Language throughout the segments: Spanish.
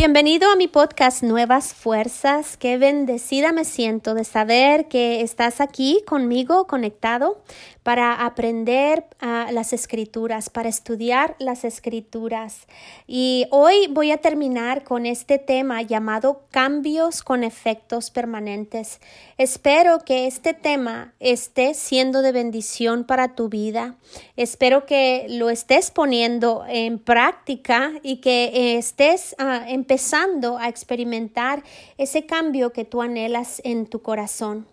Bienvenido a mi podcast Nuevas Fuerzas. Qué bendecida me siento de saber que estás aquí conmigo conectado para aprender uh, las escrituras, para estudiar las escrituras. Y hoy voy a terminar con este tema llamado cambios con efectos permanentes. Espero que este tema esté siendo de bendición para tu vida. Espero que lo estés poniendo en práctica y que estés uh, empezando a experimentar ese cambio que tú anhelas en tu corazón.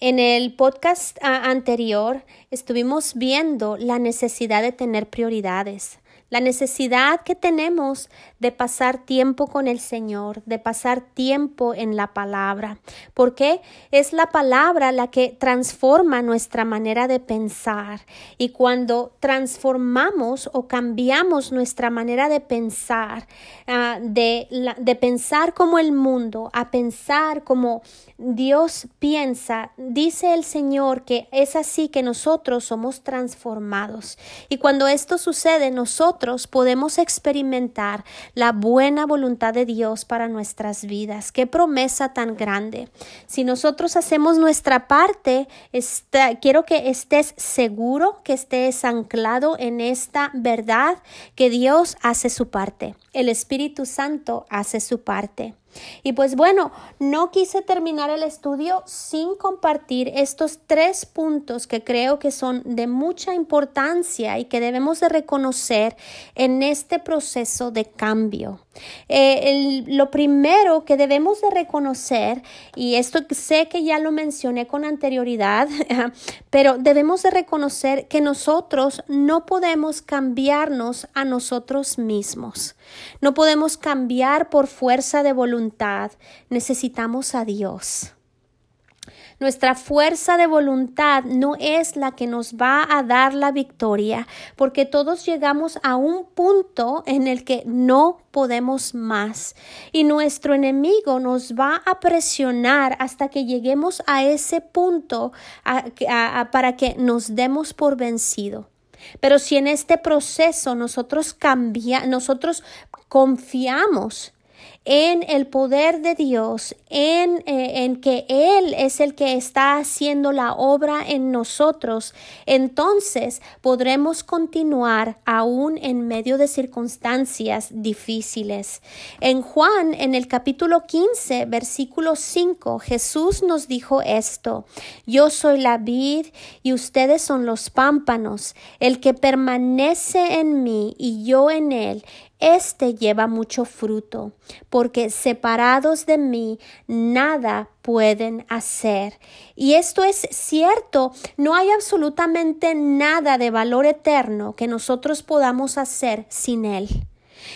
En el podcast ah, anterior estuvimos viendo la necesidad de tener prioridades, la necesidad que tenemos de pasar tiempo con el Señor, de pasar tiempo en la palabra, porque es la palabra la que transforma nuestra manera de pensar. Y cuando transformamos o cambiamos nuestra manera de pensar, uh, de, de pensar como el mundo a pensar como Dios piensa, dice el Señor que es así que nosotros somos transformados. Y cuando esto sucede nosotros podemos experimentar la buena voluntad de Dios para nuestras vidas. Qué promesa tan grande. Si nosotros hacemos nuestra parte, está, quiero que estés seguro, que estés anclado en esta verdad, que Dios hace su parte. El Espíritu Santo hace su parte. Y pues bueno, no quise terminar el estudio sin compartir estos tres puntos que creo que son de mucha importancia y que debemos de reconocer en este proceso de cambio. Eh, lo primero que debemos de reconocer, y esto sé que ya lo mencioné con anterioridad, pero debemos de reconocer que nosotros no podemos cambiarnos a nosotros mismos. No podemos cambiar por fuerza de voluntad. Necesitamos a Dios. Nuestra fuerza de voluntad no es la que nos va a dar la victoria, porque todos llegamos a un punto en el que no podemos más y nuestro enemigo nos va a presionar hasta que lleguemos a ese punto para que nos demos por vencido. Pero si en este proceso nosotros cambiamos, nosotros confiamos en el poder de Dios, en, eh, en, que Él es el que está haciendo la obra en nosotros, entonces podremos continuar aún en medio de circunstancias difíciles. En Juan, en el capítulo 15, versículo 5, Jesús nos dijo esto, yo soy la vid y ustedes son los pámpanos, el que permanece en mí y yo en él, este lleva mucho fruto, porque separados de mí nada pueden hacer. Y esto es cierto, no hay absolutamente nada de valor eterno que nosotros podamos hacer sin Él.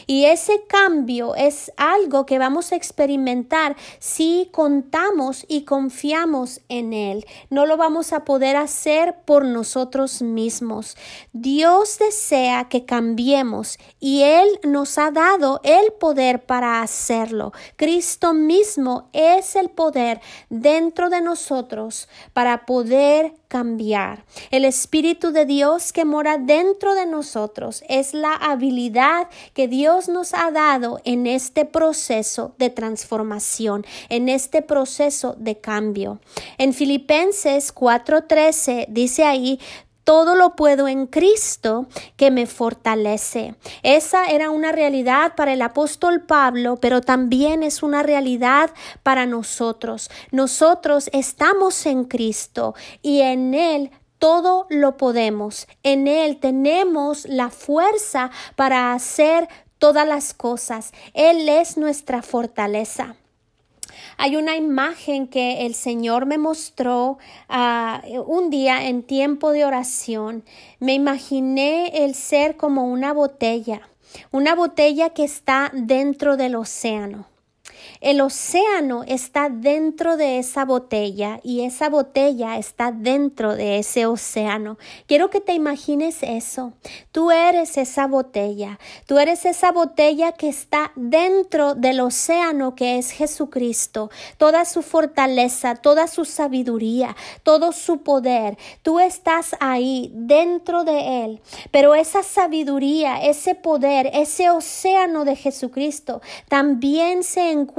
Y ese cambio es algo que vamos a experimentar si contamos y confiamos en Él. No lo vamos a poder hacer por nosotros mismos. Dios desea que cambiemos y Él nos ha dado el poder para hacerlo. Cristo mismo es el poder dentro de nosotros para poder cambiar. El Espíritu de Dios que mora dentro de nosotros es la habilidad que Dios nos ha dado en este proceso de transformación, en este proceso de cambio. En Filipenses 4:13 dice ahí, todo lo puedo en Cristo que me fortalece. Esa era una realidad para el apóstol Pablo, pero también es una realidad para nosotros. Nosotros estamos en Cristo y en Él todo lo podemos. En Él tenemos la fuerza para hacer todas las cosas. Él es nuestra fortaleza. Hay una imagen que el Señor me mostró uh, un día en tiempo de oración. Me imaginé el ser como una botella, una botella que está dentro del océano. El océano está dentro de esa botella y esa botella está dentro de ese océano. Quiero que te imagines eso. Tú eres esa botella. Tú eres esa botella que está dentro del océano que es Jesucristo. Toda su fortaleza, toda su sabiduría, todo su poder. Tú estás ahí dentro de Él. Pero esa sabiduría, ese poder, ese océano de Jesucristo también se encuentra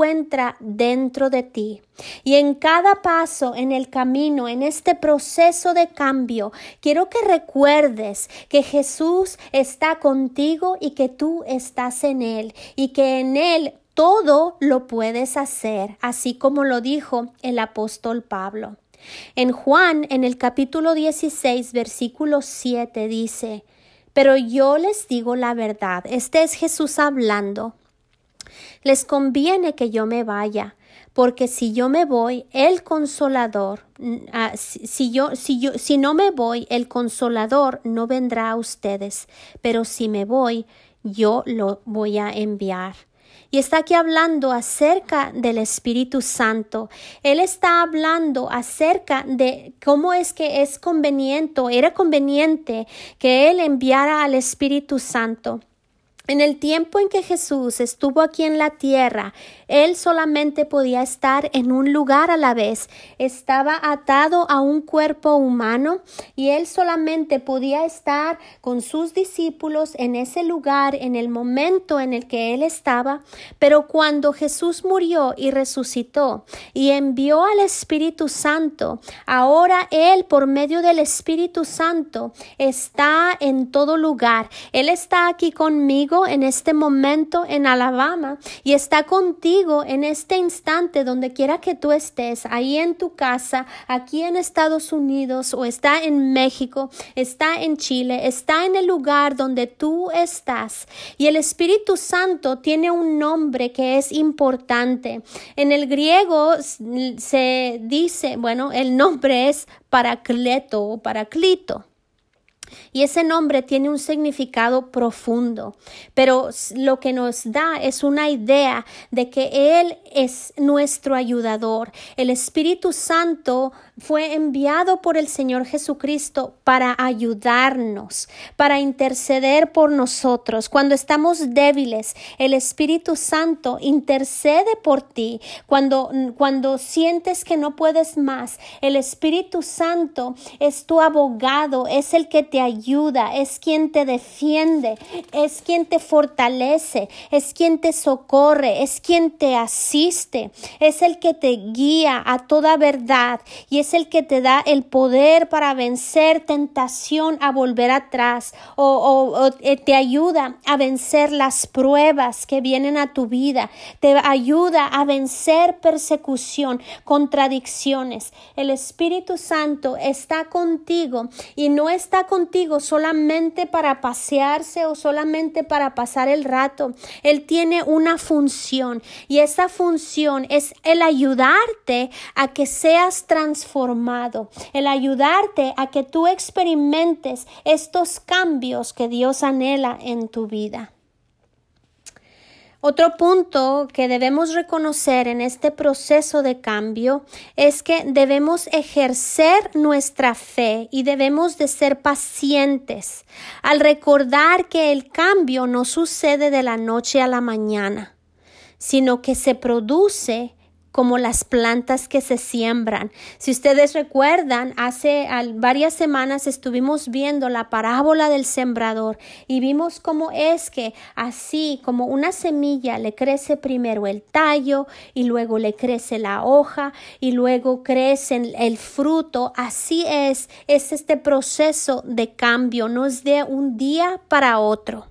dentro de ti. Y en cada paso en el camino, en este proceso de cambio, quiero que recuerdes que Jesús está contigo y que tú estás en Él y que en Él todo lo puedes hacer, así como lo dijo el apóstol Pablo. En Juan, en el capítulo 16, versículo 7, dice, Pero yo les digo la verdad, este es Jesús hablando, les conviene que yo me vaya, porque si yo me voy, el consolador, ah, si, yo, si yo, si no me voy, el consolador no vendrá a ustedes, pero si me voy, yo lo voy a enviar. Y está aquí hablando acerca del Espíritu Santo. Él está hablando acerca de cómo es que es conveniente, era conveniente que Él enviara al Espíritu Santo. En el tiempo en que Jesús estuvo aquí en la tierra, él solamente podía estar en un lugar a la vez. Estaba atado a un cuerpo humano y él solamente podía estar con sus discípulos en ese lugar en el momento en el que él estaba. Pero cuando Jesús murió y resucitó y envió al Espíritu Santo, ahora él por medio del Espíritu Santo está en todo lugar. Él está aquí conmigo en este momento en Alabama y está contigo en este instante donde quiera que tú estés, ahí en tu casa, aquí en Estados Unidos o está en México, está en Chile, está en el lugar donde tú estás. Y el Espíritu Santo tiene un nombre que es importante. En el griego se dice, bueno, el nombre es Paracleto o Paraclito. Y ese nombre tiene un significado profundo, pero lo que nos da es una idea de que Él es nuestro ayudador. El Espíritu Santo fue enviado por el Señor Jesucristo para ayudarnos, para interceder por nosotros. Cuando estamos débiles, el Espíritu Santo intercede por ti. Cuando, cuando sientes que no puedes más, el Espíritu Santo es tu abogado, es el que te ayuda, es quien te defiende, es quien te fortalece, es quien te socorre, es quien te asiste, es el que te guía a toda verdad y es el que te da el poder para vencer tentación a volver atrás o, eh, te ayuda a vencer las pruebas que vienen a tu vida, te ayuda a vencer persecución, contradicciones. El Espíritu Santo está contigo y no está contigo solamente para pasearse o solamente para pasar el rato. Él tiene una función y esa función es el ayudarte a que seas transformado, el ayudarte a que tú experimentes estos cambios que Dios anhela en tu vida. Otro punto que debemos reconocer en este proceso de cambio es que debemos ejercer nuestra fe y debemos de ser pacientes al recordar que el cambio no sucede de la noche a la mañana, sino que se produce como las plantas que se siembran. Si ustedes recuerdan, hace varias semanas estuvimos viendo la parábola del sembrador y vimos cómo es que así como una semilla le crece primero el tallo y luego le crece la hoja y luego crece el fruto. Así es, es este proceso de cambio, no es de un día para otro.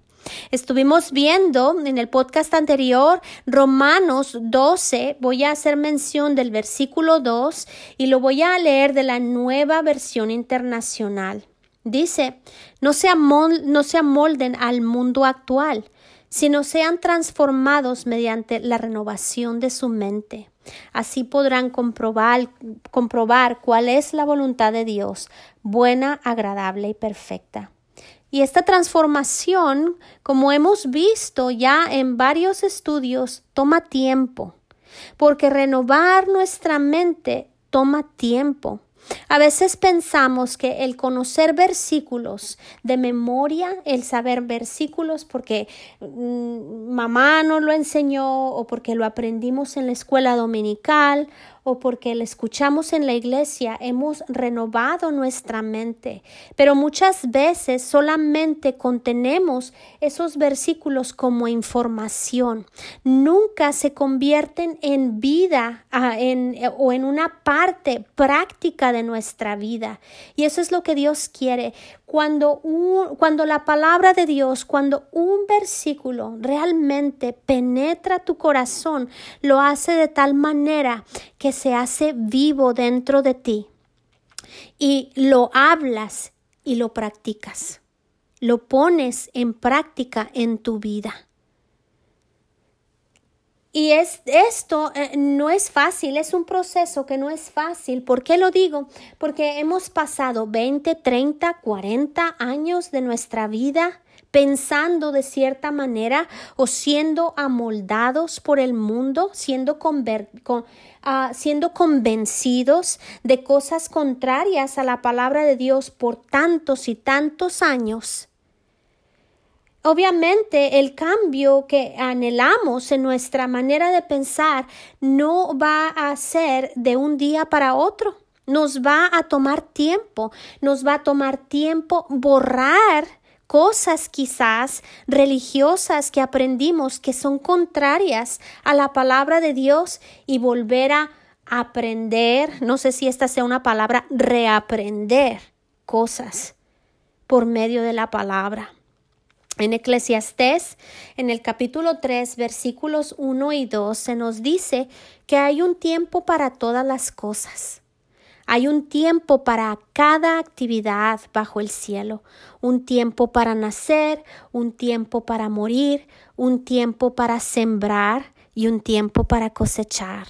Estuvimos viendo en el podcast anterior Romanos 12, voy a hacer mención del versículo 2 y lo voy a leer de la nueva versión internacional. Dice, no se, no se amolden al mundo actual, sino sean transformados mediante la renovación de su mente. Así podrán comprobar, comprobar cuál es la voluntad de Dios, buena, agradable y perfecta. Y esta transformación, como hemos visto ya en varios estudios, toma tiempo. porque renovar nuestra mente toma tiempo. A veces pensamos que el conocer versículos de memoria, el saber versículos porque mm, mamá nos lo enseñó o porque lo aprendimos en la escuela dominical o porque le escuchamos en la iglesia, hemos renovado nuestra mente. Pero muchas veces solamente contenemos esos versículos como información. Nunca se convierten en vida en, o en una parte práctica de nuestra vida. Y eso es lo que Dios quiere. Cuando, cuando la palabra de Dios, cuando un versículo realmente penetra tu corazón, lo hace de tal manera que se hace vivo dentro de ti y lo hablas y lo practicas. Lo pones en práctica en tu vida. Y es, esto eh, no es fácil, es un proceso que no es fácil. ¿Por qué lo digo? Porque hemos pasado 20, 30, 40 años de nuestra vida pensando de cierta manera o siendo amoldados por el mundo, siendo, ah, siendo convencidos de cosas contrarias a la palabra de Dios por tantos y tantos años. Obviamente el cambio que anhelamos en nuestra manera de pensar no va a ser de un día para otro. Nos va a tomar tiempo, nos va a tomar tiempo borrar cosas quizás religiosas que aprendimos que son contrarias a la palabra de Dios y volver a aprender, no sé si esta sea una palabra, reaprender cosas por medio de la palabra. En Eclesiastés, en el capítulo 3, versículos 1 y 2, se nos dice que hay un tiempo para todas las cosas. Hay un tiempo para cada actividad bajo el cielo, un tiempo para nacer, un tiempo para morir, un tiempo para sembrar y un tiempo para cosechar.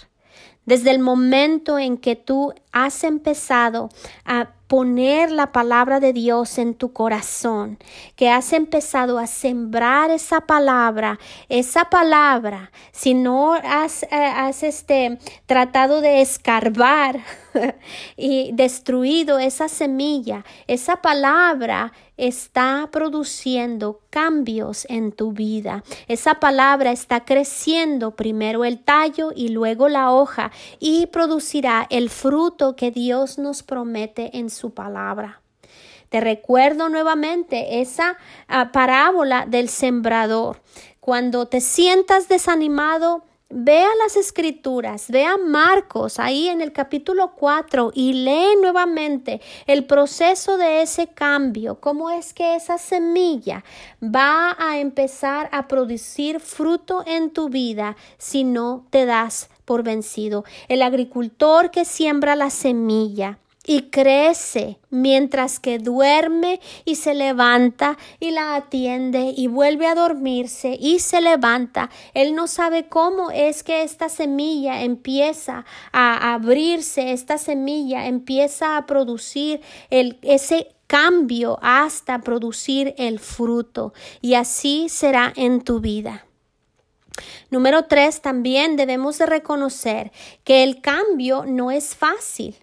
Desde el momento en que tú has empezado a poner la palabra de Dios en tu corazón, que has empezado a sembrar esa palabra, esa palabra, si no has, eh, has este, tratado de escarbar y destruido esa semilla, esa palabra está produciendo cambios en tu vida. Esa palabra está creciendo primero el tallo y luego la hoja y producirá el fruto que Dios nos promete en su palabra. Te recuerdo nuevamente esa ah, parábola del sembrador. Cuando te sientas desanimado, Vea las escrituras, vea Marcos ahí en el capítulo 4 y lee nuevamente el proceso de ese cambio, cómo es que esa semilla va a empezar a producir fruto en tu vida si no te das por vencido. El agricultor que siembra la semilla y crece mientras que duerme y se levanta y la atiende y vuelve a dormirse y se levanta. Él no sabe cómo es que esta semilla empieza a abrirse, esta semilla empieza a producir el, ese cambio hasta producir el fruto y así será en tu vida. Número tres, también debemos de reconocer que el cambio no es fácil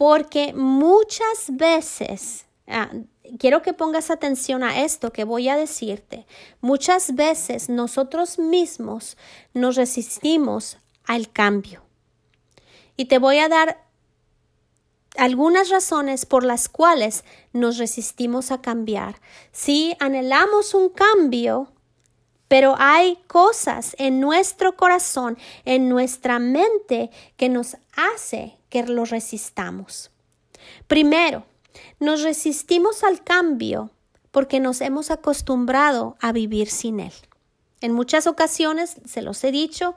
porque muchas veces, ah, quiero que pongas atención a esto que voy a decirte, muchas veces nosotros mismos nos resistimos al cambio. Y te voy a dar algunas razones por las cuales nos resistimos a cambiar. Si anhelamos un cambio, pero hay cosas en nuestro corazón, en nuestra mente, que nos hace que lo resistamos. Primero, nos resistimos al cambio porque nos hemos acostumbrado a vivir sin él. En muchas ocasiones, se los he dicho,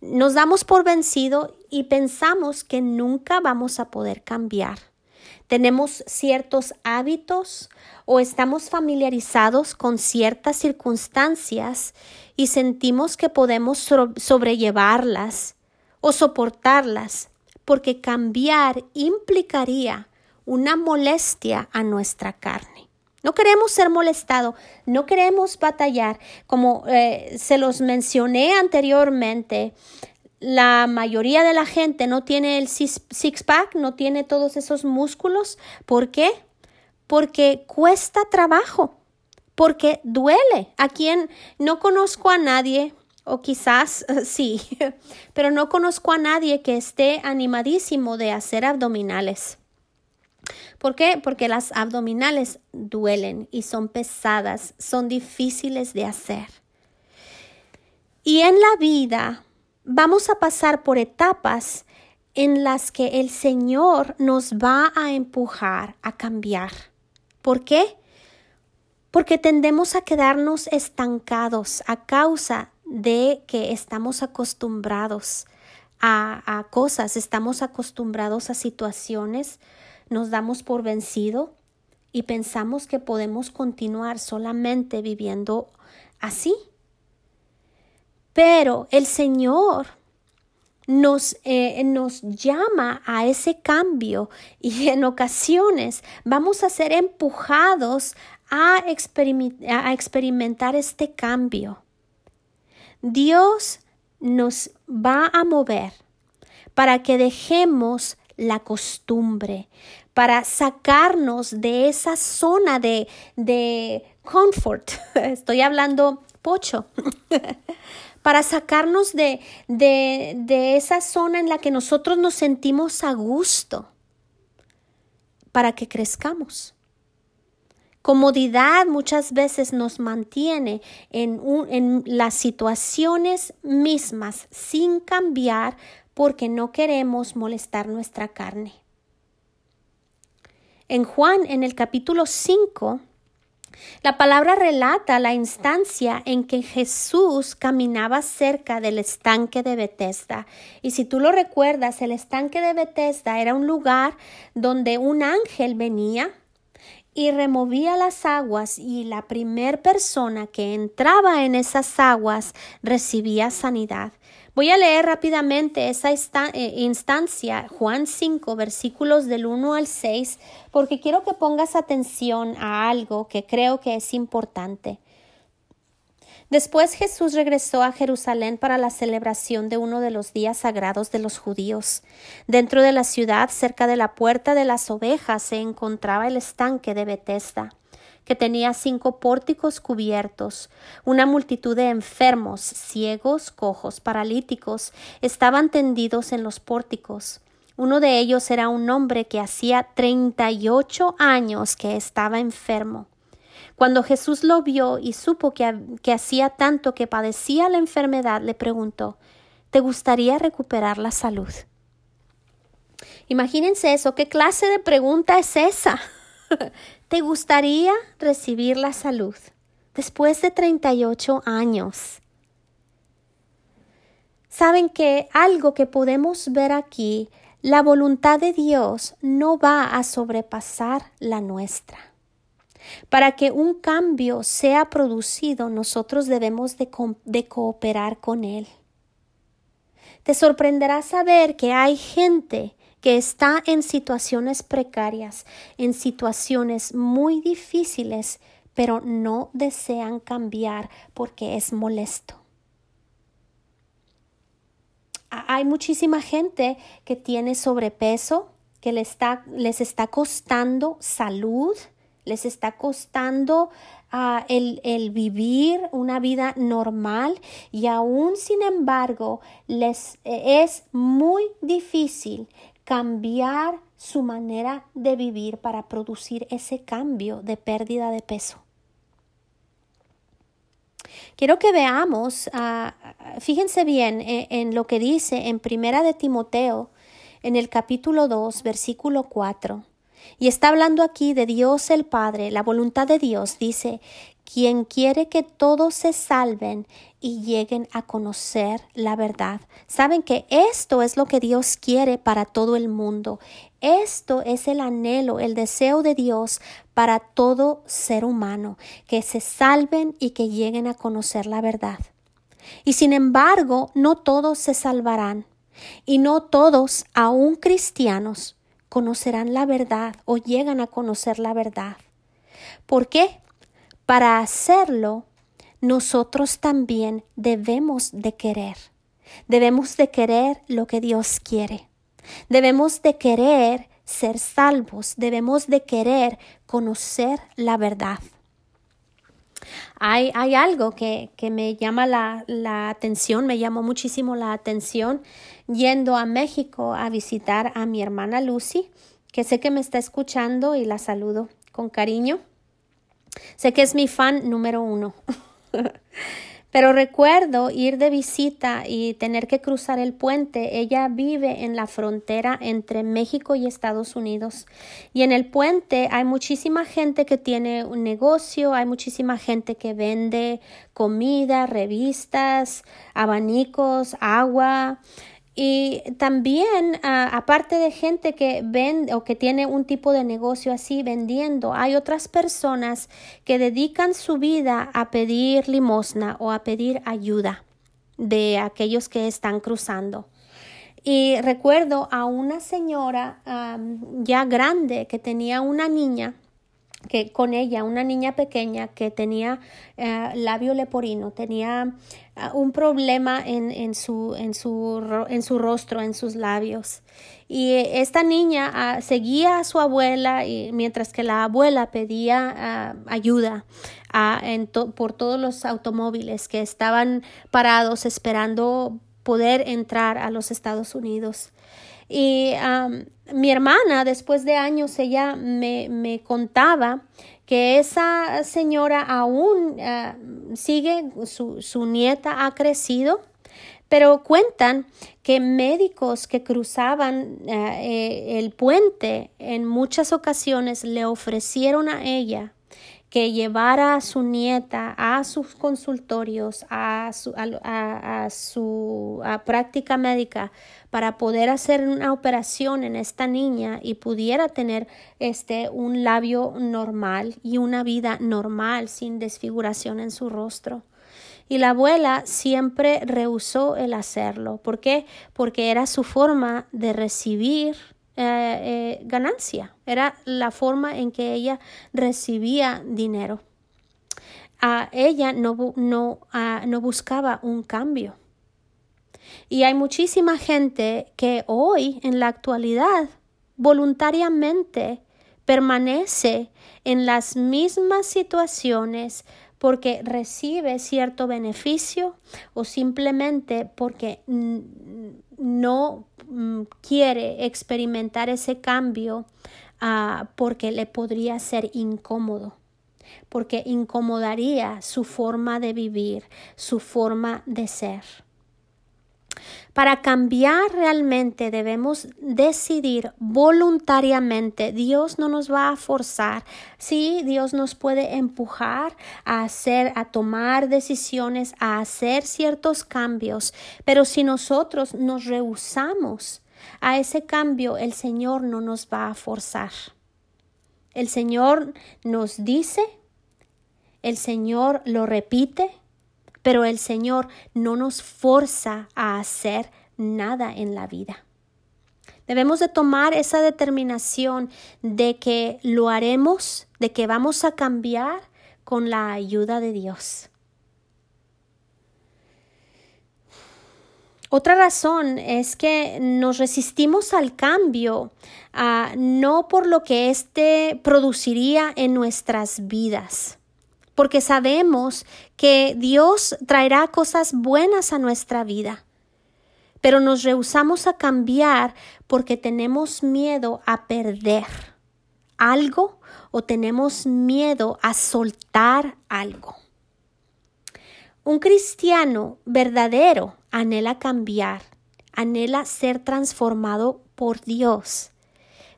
nos damos por vencido y pensamos que nunca vamos a poder cambiar. Tenemos ciertos hábitos o estamos familiarizados con ciertas circunstancias y sentimos que podemos sobrellevarlas o soportarlas porque cambiar implicaría una molestia a nuestra carne. No queremos ser molestados, no queremos batallar. Como eh, se los mencioné anteriormente, la mayoría de la gente no tiene el six-pack, no tiene todos esos músculos. ¿Por qué? Porque cuesta trabajo, porque duele. A quien no conozco a nadie, o quizás sí, pero no conozco a nadie que esté animadísimo de hacer abdominales. ¿Por qué? Porque las abdominales duelen y son pesadas, son difíciles de hacer. Y en la vida vamos a pasar por etapas en las que el Señor nos va a empujar a cambiar. ¿Por qué? Porque tendemos a quedarnos estancados a causa de que estamos acostumbrados a, cosas, estamos acostumbrados a situaciones, nos damos por vencido y pensamos que podemos continuar solamente viviendo así. Pero el Señor nos, eh, nos llama a ese cambio y en ocasiones vamos a ser empujados a, a experimentar este cambio. Dios nos va a mover para que dejemos la costumbre, para sacarnos de esa zona de, de comfort. Estoy hablando pocho. para sacarnos de, de, de esa zona en la que nosotros nos sentimos a gusto, para que crezcamos. Comodidad muchas veces nos mantiene en, las situaciones mismas sin cambiar porque no queremos molestar nuestra carne. En Juan, en el capítulo 5, la palabra relata la instancia en que Jesús caminaba cerca del estanque de Bethesda. Y si tú lo recuerdas, el estanque de Bethesda era un lugar donde un ángel venía y removía las aguas y la primer persona que entraba en esas aguas recibía sanidad. Voy a leer rápidamente esa eh, instancia, Juan 5, versículos del 1 al 6, porque quiero que pongas atención a algo que creo que es importante. Después Jesús regresó a Jerusalén para la celebración de uno de los días sagrados de los judíos. Dentro de la ciudad, cerca de la puerta de las ovejas, se encontraba el estanque de Betesda, que tenía cinco pórticos cubiertos. Una multitud de enfermos, ciegos, cojos, paralíticos, estaban tendidos en los pórticos. Uno de ellos era un hombre que hacía treinta y ocho años que estaba enfermo. Cuando Jesús lo vio y supo que, que hacía tanto que padecía la enfermedad, le preguntó ¿Te gustaría recuperar la salud? Imagínense eso, ¿qué clase de pregunta es esa? ¿Te gustaría recibir la salud después de 38 años? Saben que algo que podemos ver aquí, la voluntad de Dios no va a sobrepasar la nuestra. Para que un cambio sea producido, nosotros debemos de, de cooperar con Él. Te sorprenderá saber que hay gente que está en situaciones precarias, en situaciones muy difíciles, pero no desean cambiar porque es molesto. Hay muchísima gente que tiene sobrepeso, que está, les está costando salud, les está costando ah, el, el, vivir una vida normal y aún sin embargo les eh, es muy difícil cambiar su manera de vivir para producir ese cambio de pérdida de peso. Quiero que veamos, ah, fíjense bien eh, en, lo que dice en Primera de Timoteo, en el capítulo 2, versículo 4. Y está hablando aquí de Dios el Padre, la voluntad de Dios dice, quien quiere que todos se salven y lleguen a conocer la verdad. Saben que esto es lo que Dios quiere para todo el mundo. Esto es el anhelo, el deseo de Dios para todo ser humano, que se salven y que lleguen a conocer la verdad. Y sin embargo, no todos se salvarán, y no todos, aun cristianos, conocerán la verdad o llegan a conocer la verdad. ¿Por qué? Para hacerlo, nosotros también debemos de querer. Debemos de querer lo que Dios quiere. Debemos de querer ser salvos. Debemos de querer conocer la verdad. Hay, hay algo que, que, me llama la, la atención, me llamó muchísimo la atención yendo a México a visitar a mi hermana Lucy, que sé que me está escuchando y la saludo con cariño. Sé que es mi fan número uno. Pero recuerdo ir de visita y tener que cruzar el puente. Ella vive en la frontera entre México y Estados Unidos. Y en el puente hay muchísima gente que tiene un negocio, hay muchísima gente que vende comida, revistas, abanicos, agua. Y también, ah, aparte de gente que vende o que tiene un tipo de negocio así vendiendo, hay otras personas que dedican su vida a pedir limosna o a pedir ayuda de aquellos que están cruzando. Y recuerdo a una señora ya grande que tenía una niña que con ella, una niña pequeña que tenía eh, labio leporino, tenía eh, un problema en, en, su, en, su, en su rostro, en sus labios. Y esta niña ah, seguía a su abuela y mientras que la abuela pedía ah, ayuda ah, por todos los automóviles que estaban parados esperando poder entrar a los Estados Unidos. Y mi hermana, después de años, ella me, me contaba que esa señora aún ah, sigue, su, su nieta ha crecido, pero cuentan que médicos que cruzaban ah, eh, el puente en muchas ocasiones le ofrecieron a ella que llevara a su nieta a sus consultorios, a su, a, su práctica médica para poder hacer una operación en esta niña y pudiera tener este un labio normal y una vida normal sin desfiguración en su rostro. Y la abuela siempre rehusó el hacerlo. ¿Por qué? Porque era su forma de recibir eh, eh, ganancia, era la forma en que ella recibía dinero. A ella no, no, no buscaba un cambio. Y hay muchísima gente que hoy, en la actualidad, voluntariamente permanece en las mismas situaciones porque recibe cierto beneficio o simplemente porque no mm, quiere experimentar ese cambio ah, porque le podría ser incómodo porque incomodaría su forma de vivir, su forma de ser. Para cambiar realmente debemos decidir voluntariamente. Dios no nos va a forzar. Sí, Dios nos puede empujar a hacer, a tomar decisiones, a hacer ciertos cambios, pero si nosotros nos rehusamos a ese cambio, el Señor no nos va a forzar. El Señor nos dice, el Señor lo repite, pero el Señor no nos forza a hacer nada en la vida. Debemos de tomar esa determinación de que lo haremos, de que vamos a cambiar con la ayuda de Dios. Otra razón es que nos resistimos al cambio, ah, no por lo que éste produciría en nuestras vidas, porque sabemos que Dios traerá cosas buenas a nuestra vida. Pero nos rehusamos a cambiar porque tenemos miedo a perder algo o tenemos miedo a soltar algo. Un cristiano verdadero anhela cambiar, anhela ser transformado por Dios,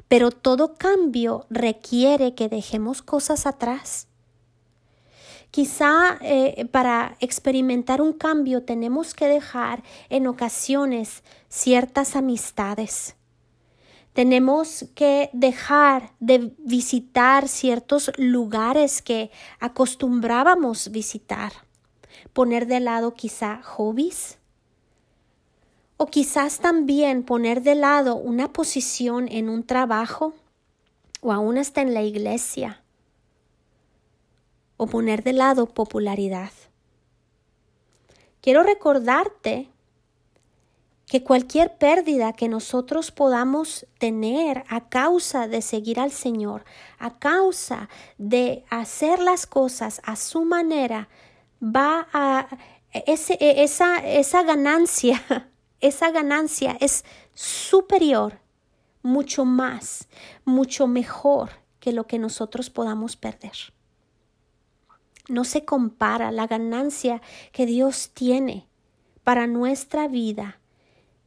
pero todo cambio requiere que dejemos cosas atrás Quizá eh, para experimentar un cambio tenemos que dejar en ocasiones ciertas amistades. Tenemos que dejar de visitar ciertos lugares que acostumbrábamos visitar. Poner de lado quizá hobbies. O quizás también poner de lado una posición en un trabajo o aún hasta en la iglesia o poner de lado popularidad. Quiero recordarte que cualquier pérdida que nosotros podamos tener a causa de seguir al Señor, a causa de hacer las cosas a su manera, va a ese, esa, esa ganancia, esa ganancia es superior, mucho más, mucho mejor que lo que nosotros podamos perder. No se compara la ganancia que Dios tiene para nuestra vida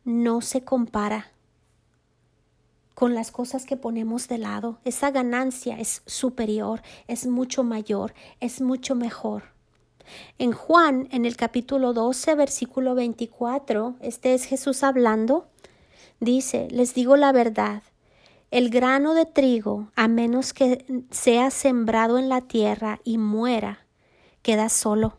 no se compara con las cosas que ponemos de lado. Esa ganancia es superior, es mucho mayor, es mucho mejor. En Juan, en el capítulo 12, versículo 24, este es Jesús hablando, dice, les digo la verdad, el grano de trigo, a menos que sea sembrado en la tierra y muera, queda solo.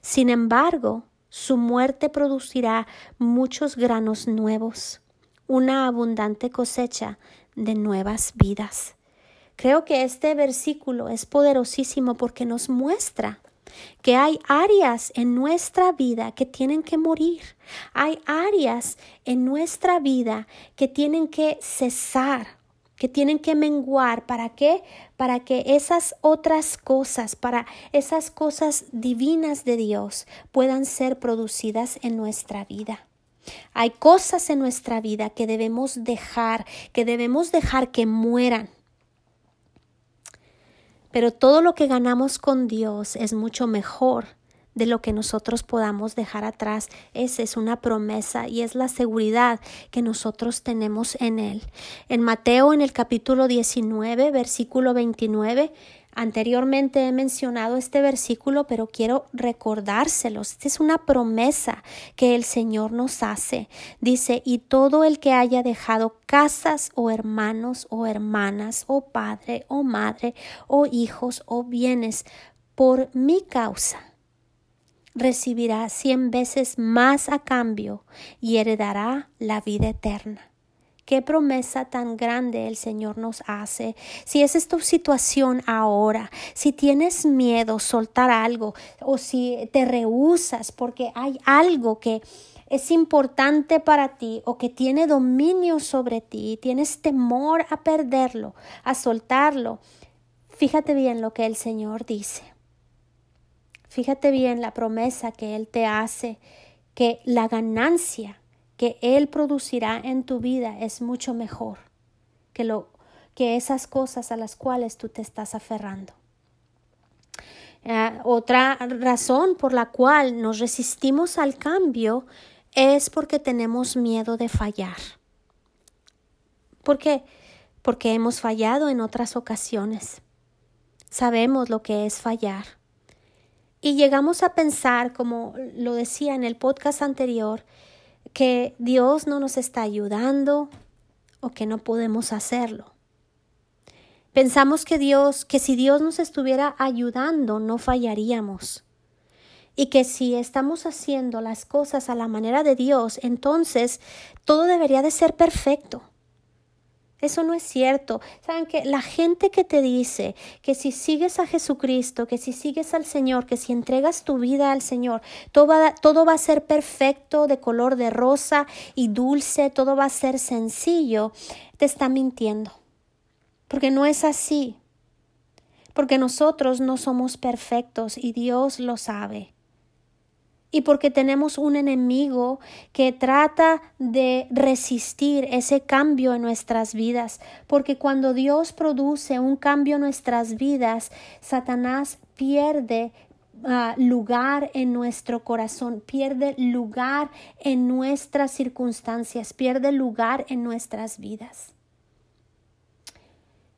Sin embargo, su muerte producirá muchos granos nuevos, una abundante cosecha de nuevas vidas. Creo que este versículo es poderosísimo porque nos muestra que hay áreas en nuestra vida que tienen que morir. Hay áreas en nuestra vida que tienen que cesar que tienen que menguar. ¿Para qué? Para que esas otras cosas, para esas cosas divinas de Dios puedan ser producidas en nuestra vida. Hay cosas en nuestra vida que debemos dejar, que debemos dejar que mueran. Pero todo lo que ganamos con Dios es mucho mejor de lo que nosotros podamos dejar atrás. Esa es una promesa y es la seguridad que nosotros tenemos en Él. En Mateo, en el capítulo 19, versículo 29, Anteriormente he mencionado este versículo, pero quiero recordárselos. Esta es una promesa que el Señor nos hace. Dice, y todo el que haya dejado casas o hermanos o hermanas o padre o madre o hijos o bienes por mi causa recibirá cien veces más a cambio y heredará la vida eterna. Qué promesa tan grande el Señor nos hace. Si esa es tu situación ahora, si tienes miedo soltar algo o si te rehusas porque hay algo que es importante para ti o que tiene dominio sobre ti tienes temor a perderlo, a soltarlo, fíjate bien lo que el Señor dice. Fíjate bien la promesa que Él te hace, que la ganancia que Él producirá en tu vida es mucho mejor que, lo, que esas cosas a las cuales tú te estás aferrando. Eh, otra razón por la cual nos resistimos al cambio es porque tenemos miedo de fallar. ¿Por qué? Porque hemos fallado en otras ocasiones. Sabemos lo que es fallar. Y llegamos a pensar, como lo decía en el podcast anterior, que Dios no nos está ayudando o que no podemos hacerlo. Pensamos que Dios, que si Dios nos estuviera ayudando, no fallaríamos. Y que si estamos haciendo las cosas a la manera de Dios, entonces todo debería de ser perfecto. Eso no es cierto. Saben que la gente que te dice que si sigues a Jesucristo, que si sigues al Señor, que si entregas tu vida al Señor, todo va, todo va a ser perfecto, de color de rosa y dulce, todo va a ser sencillo, te está mintiendo. Porque no es así. Porque nosotros no somos perfectos y Dios lo sabe y porque tenemos un enemigo que trata de resistir ese cambio en nuestras vidas, porque cuando Dios produce un cambio en nuestras vidas, Satanás pierde ah, lugar en nuestro corazón, pierde lugar en nuestras circunstancias, pierde lugar en nuestras vidas.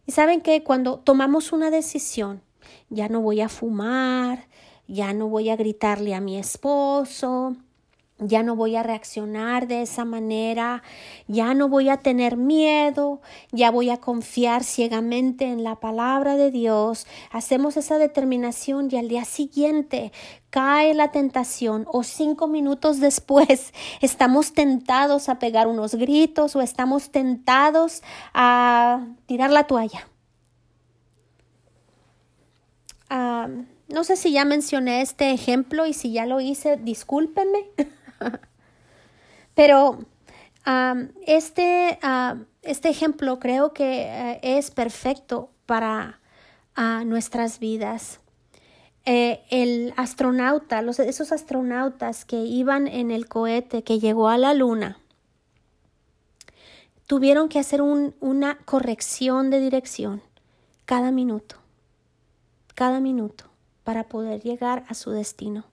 Y saben que cuando tomamos una decisión, ya no voy a fumar, ya no voy a gritarle a mi esposo, ya no voy a reaccionar de esa manera, ya no voy a tener miedo, ya voy a confiar ciegamente en la palabra de Dios. Hacemos esa determinación y al día siguiente cae la tentación o cinco minutos después estamos tentados a pegar unos gritos o estamos tentados a tirar la toalla. Ah, no sé si ya mencioné este ejemplo y si ya lo hice, discúlpenme. Pero este, este, ejemplo creo que eh, es perfecto para nuestras vidas. Eh, el astronauta, los, esos astronautas que iban en el cohete que llegó a la luna, tuvieron que hacer una corrección de dirección cada minuto, cada minuto, para poder llegar a su destino.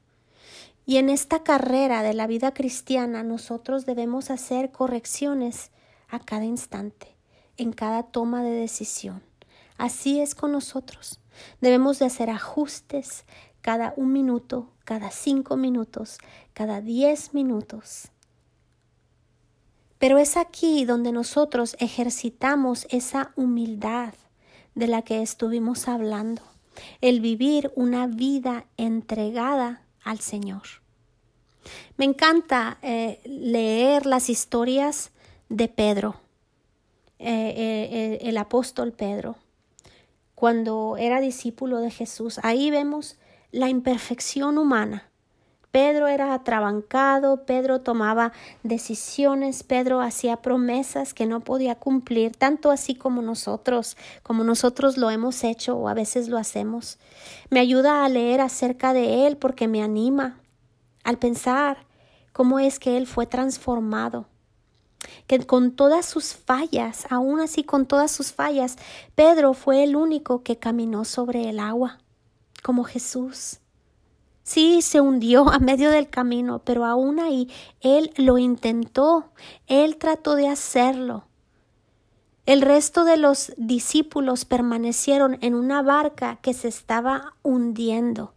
Y en esta carrera de la vida cristiana nosotros debemos hacer correcciones a cada instante, en cada toma de decisión. Así es con nosotros. Debemos de hacer ajustes cada un minuto, cada cinco minutos, cada diez minutos. Pero es aquí donde nosotros ejercitamos esa humildad de la que estuvimos hablando, el vivir una vida entregada al Señor. Me encanta eh, leer las historias de Pedro, eh, eh, el apóstol Pedro cuando era discípulo de Jesús. Ahí vemos la imperfección humana. Pedro era atrabancado, Pedro tomaba decisiones, Pedro hacía promesas que no podía cumplir, tanto así como nosotros, como nosotros lo hemos hecho o a veces lo hacemos. Me ayuda a leer acerca de él porque me anima al pensar cómo es que él fue transformado que con todas sus fallas, aún así con todas sus fallas, Pedro fue el único que caminó sobre el agua, como Jesús. Sí, se hundió a medio del camino, pero aún ahí él lo intentó, él trató de hacerlo. El resto de los discípulos permanecieron en una barca que se estaba hundiendo.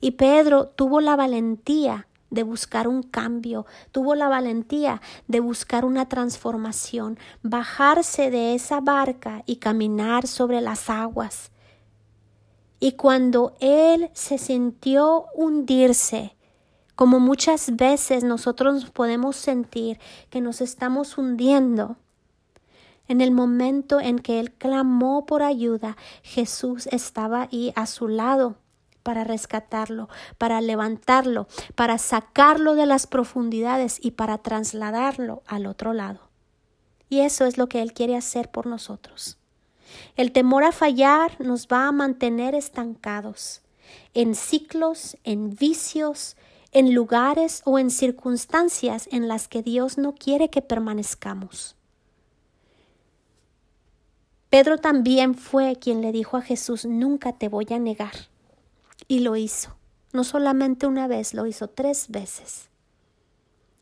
Y Pedro tuvo la valentía de buscar un cambio, tuvo la valentía de buscar una transformación, bajarse de esa barca y caminar sobre las aguas. Y cuando él se sintió hundirse, como muchas veces nosotros nos podemos sentir que nos estamos hundiendo, en el momento en que él clamó por ayuda, Jesús estaba ahí a su lado para rescatarlo, para levantarlo, para sacarlo de las profundidades y para trasladarlo al otro lado. Y eso es lo que Él quiere hacer por nosotros. El temor a fallar nos va a mantener estancados en ciclos, en vicios, en lugares o en circunstancias en las que Dios no quiere que permanezcamos. Pedro también fue quien le dijo a Jesús, nunca te voy a negar. Y lo hizo. No solamente una vez, lo hizo tres veces.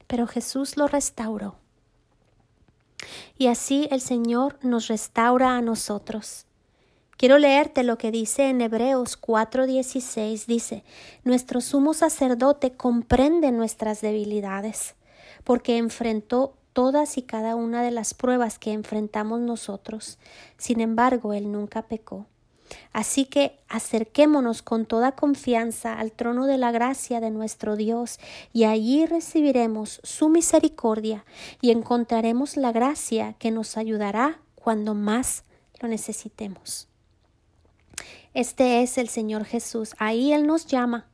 Pero Jesús lo restauró. Y así el Señor nos restaura a nosotros. Quiero leerte lo que dice en Hebreos 4:16. Dice, Nuestro sumo sacerdote comprende nuestras debilidades, porque enfrentó todas y cada una de las pruebas que enfrentamos nosotros. Sin embargo, Él nunca pecó. Así que acerquémonos con toda confianza al trono de la gracia de nuestro Dios y allí recibiremos su misericordia y encontraremos la gracia que nos ayudará cuando más lo necesitemos. Este es el Señor Jesús. Ahí Él nos llama.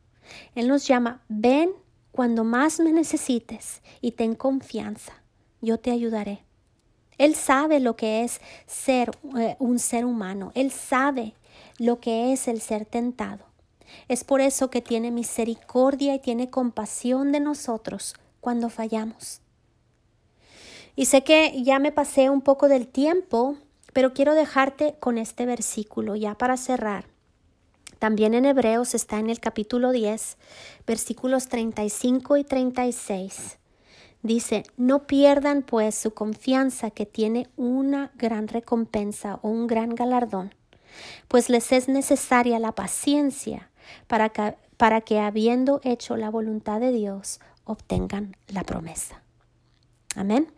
Él nos llama, ven cuando más me necesites y ten confianza. Yo te ayudaré. Él sabe lo que es ser eh, un ser humano. Él sabe lo que es el ser tentado. Es por eso que tiene misericordia y tiene compasión de nosotros cuando fallamos. Y sé que ya me pasé un poco del tiempo, pero quiero dejarte con este versículo ya para cerrar. También en Hebreos está en el capítulo 10, versículos 35 y 36. Dice, no pierdan pues su confianza que tiene una gran recompensa o un gran galardón pues les es necesaria la paciencia para que, para que habiendo hecho la voluntad de Dios, obtengan la promesa. Amén.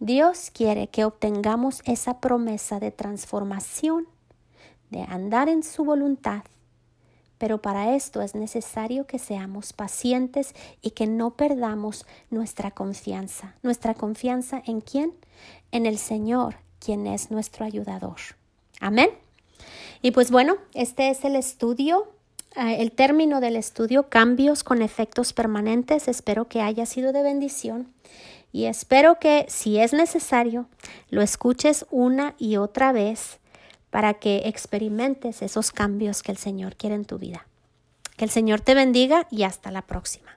Dios quiere que obtengamos esa promesa de transformación, de andar en su voluntad, pero para esto es necesario que seamos pacientes y que no perdamos nuestra confianza. ¿Nuestra confianza en quién? En el Señor, quien es nuestro ayudador. Amén. Y pues bueno, este es el estudio el término del estudio, cambios con efectos permanentes. Espero que haya sido de bendición y espero que si es necesario lo escuches una y otra vez para que experimentes esos cambios que el Señor quiere en tu vida. Que el Señor te bendiga y hasta la próxima.